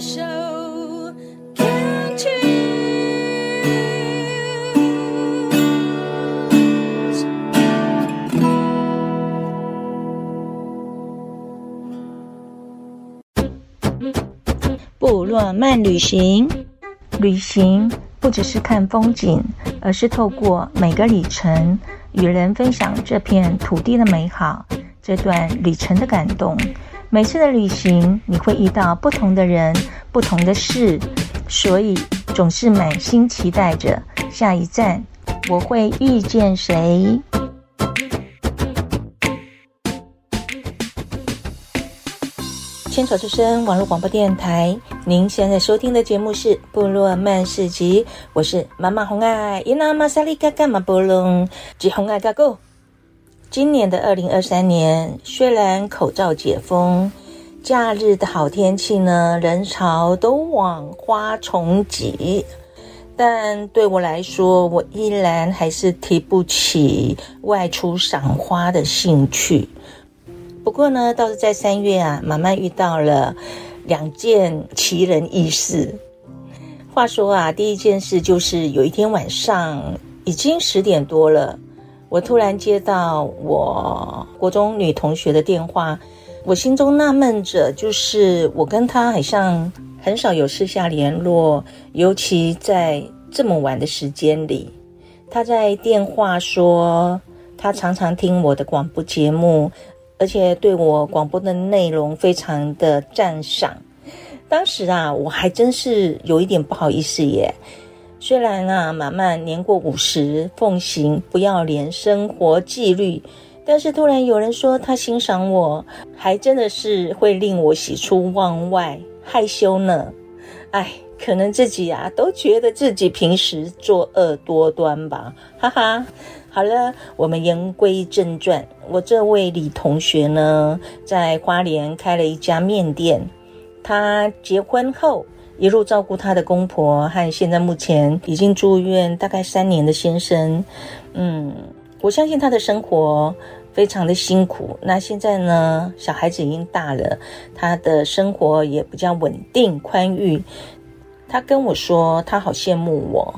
手，Can't choose。部落漫旅行，旅行不只是看风景，而是透过每个里程，与人分享这片土地的美好，这段旅程的感动。每次的旅行，你会遇到不同的人、不同的事，所以总是满心期待着下一站我会遇见谁。千草之声网络广播电台，您现在收听的节目是《部落漫市集》，我是妈妈红爱，伊娜玛萨利嘎嘎马波隆吉红爱嘎咕。今年的二零二三年，虽然口罩解封，假日的好天气呢，人潮都往花丛挤，但对我来说，我依然还是提不起外出赏花的兴趣。不过呢，倒是在三月啊，慢慢遇到了两件奇人异事。话说啊，第一件事就是有一天晚上，已经十点多了。我突然接到我国中女同学的电话，我心中纳闷着，就是我跟她好像很少有私下联络，尤其在这么晚的时间里。她在电话说，她常常听我的广播节目，而且对我广播的内容非常的赞赏。当时啊，我还真是有一点不好意思耶。虽然啊，马漫年过五十，奉行不要脸生活纪律，但是突然有人说他欣赏我，还真的是会令我喜出望外，害羞呢。哎，可能自己啊都觉得自己平时作恶多端吧，哈哈。好了，我们言归正传，我这位李同学呢，在花莲开了一家面店，他结婚后。一路照顾他的公婆和现在目前已经住院大概三年的先生，嗯，我相信他的生活非常的辛苦。那现在呢，小孩子已经大了，他的生活也比较稳定宽裕。他跟我说，他好羡慕我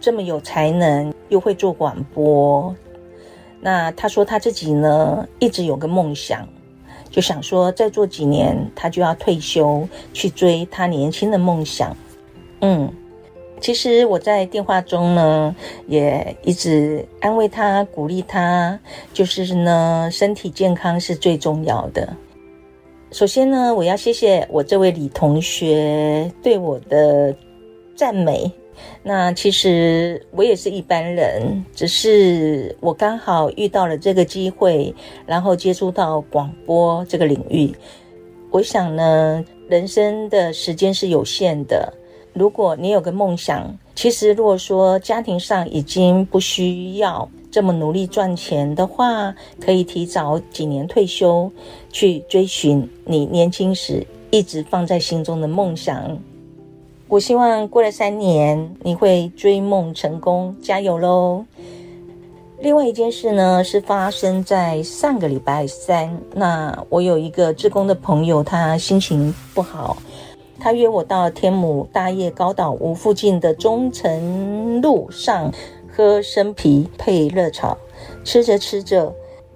这么有才能又会做广播。那他说他自己呢，一直有个梦想。就想说，再做几年，他就要退休，去追他年轻的梦想。嗯，其实我在电话中呢，也一直安慰他、鼓励他，就是呢，身体健康是最重要的。首先呢，我要谢谢我这位李同学对我的赞美。那其实我也是一般人，只是我刚好遇到了这个机会，然后接触到广播这个领域。我想呢，人生的时间是有限的。如果你有个梦想，其实如果说家庭上已经不需要这么努力赚钱的话，可以提早几年退休，去追寻你年轻时一直放在心中的梦想。我希望过了三年，你会追梦成功，加油喽！另外一件事呢，是发生在上个礼拜三。那我有一个志工的朋友，他心情不好，他约我到天母大叶高岛屋附近的忠诚路上喝生啤配热炒。吃着吃着，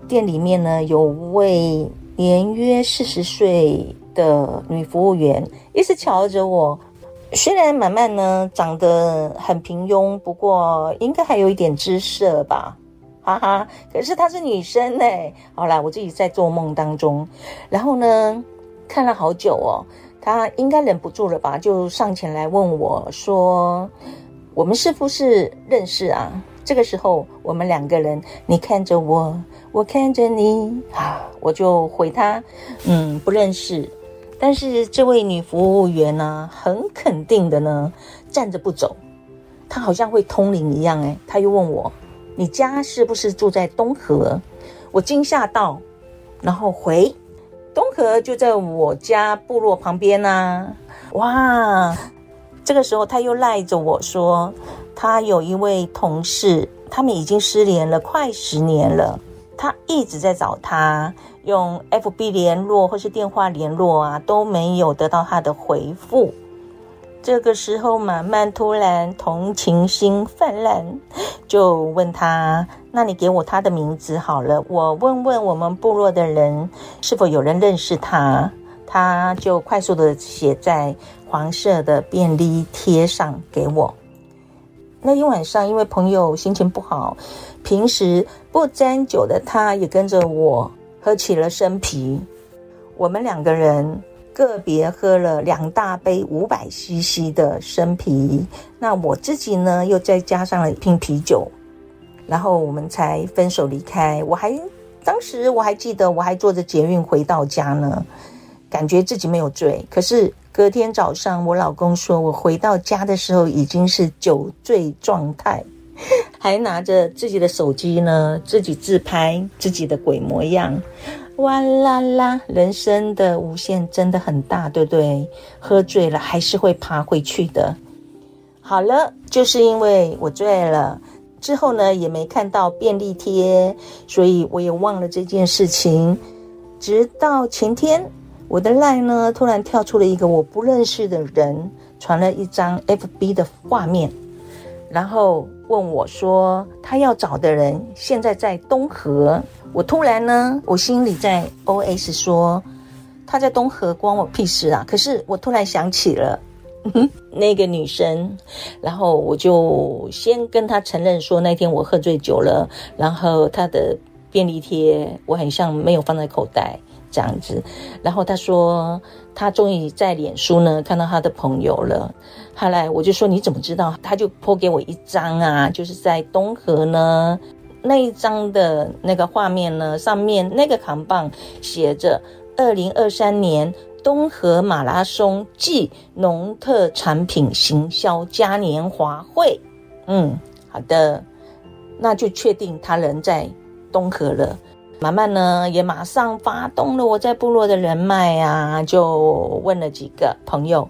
店里面呢有位年约四十岁的女服务员，一直瞧着我。虽然马漫呢长得很平庸，不过应该还有一点姿色吧，哈哈。可是她是女生哎，好啦，我自己在做梦当中，然后呢看了好久哦，她应该忍不住了吧，就上前来问我说：“我们是不是认识啊？”这个时候我们两个人，你看着我，我看着你，啊，我就回她：“嗯，不认识。”但是这位女服务员呢，很肯定的呢，站着不走，她好像会通灵一样诶。她又问我：“你家是不是住在东河？”我惊吓到，然后回：“东河就在我家部落旁边啊。”哇！这个时候她又赖着我说：“她有一位同事，他们已经失联了快十年了，她一直在找他。”用 FB 联络或是电话联络啊，都没有得到他的回复。这个时候，满满突然同情心泛滥，就问他：“那你给我他的名字好了，我问问我们部落的人，是否有人认识他。”他就快速的写在黄色的便利贴上给我。那天晚上，因为朋友心情不好，平时不沾酒的他也跟着我喝起了生啤。我们两个人个别喝了两大杯五百 CC 的生啤，那我自己呢又再加上了一瓶啤酒，然后我们才分手离开。我还当时我还记得，我还坐着捷运回到家呢。感觉自己没有醉，可是隔天早上，我老公说我回到家的时候已经是酒醉状态，还拿着自己的手机呢，自己自拍自己的鬼模样。哇啦啦，人生的无限真的很大，对不对？喝醉了还是会爬回去的。好了，就是因为我醉了，之后呢也没看到便利贴，所以我也忘了这件事情，直到前天。我的 LINE 呢，突然跳出了一个我不认识的人，传了一张 FB 的画面，然后问我说他要找的人现在在东河。我突然呢，我心里在 OS 说他在东河关我屁事啊！可是我突然想起了那个女生，然后我就先跟他承认说那天我喝醉酒了，然后他的便利贴我很像没有放在口袋。这样子，然后他说他终于在脸书呢看到他的朋友了。后来我就说你怎么知道？他就 po 给我一张啊，就是在东河呢那一张的那个画面呢，上面那个扛棒写着“二零二三年东河马拉松暨农特产品行销嘉年华会”。嗯，好的，那就确定他人在东河了。马漫呢，也马上发动了我在部落的人脉啊，就问了几个朋友，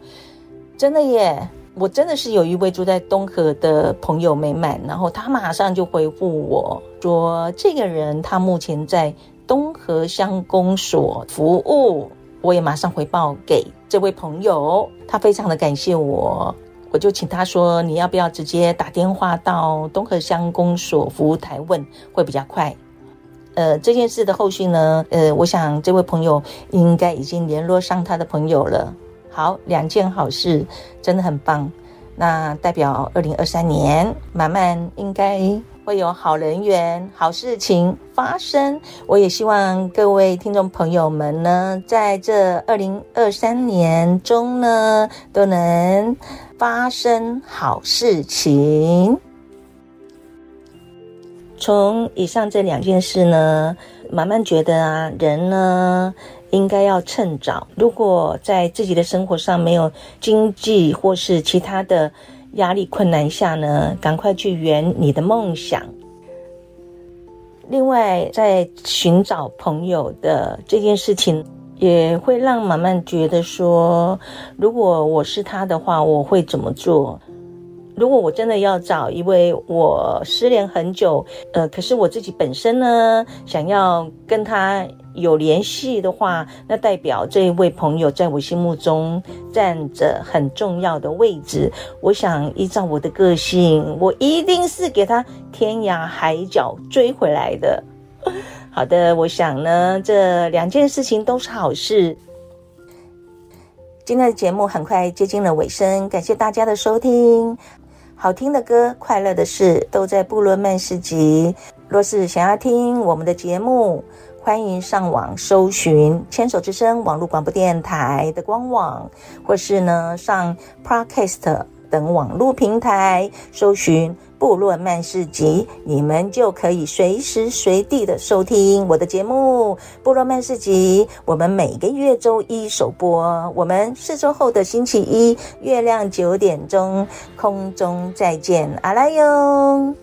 真的耶，我真的是有一位住在东河的朋友美满，然后他马上就回复我说，这个人他目前在东河乡公所服务，我也马上回报给这位朋友，他非常的感谢我，我就请他说，你要不要直接打电话到东河乡公所服务台问，会比较快。呃，这件事的后续呢，呃，我想这位朋友应该已经联络上他的朋友了。好，两件好事，真的很棒。那代表二零二三年，马漫应该会有好人缘、好事情发生。我也希望各位听众朋友们呢，在这二零二三年中呢，都能发生好事情。从以上这两件事呢，慢慢觉得啊，人呢应该要趁早。如果在自己的生活上没有经济或是其他的压力困难下呢，赶快去圆你的梦想。另外，在寻找朋友的这件事情，也会让满满觉得说，如果我是他的话，我会怎么做？如果我真的要找一位我失联很久，呃，可是我自己本身呢，想要跟他有联系的话，那代表这一位朋友在我心目中占着很重要的位置。我想依照我的个性，我一定是给他天涯海角追回来的。好的，我想呢，这两件事情都是好事。今天的节目很快接近了尾声，感谢大家的收听。好听的歌，快乐的事，都在部落漫市集。若是想要听我们的节目，欢迎上网搜寻牵手之声网络广播电台的官网，或是呢上 Podcast 等网络平台搜寻。部落曼市集，你们就可以随时随地的收听我的节目。部落曼市集，我们每个月周一首播，我们四周后的星期一月亮九点钟空中再见，阿拉哟。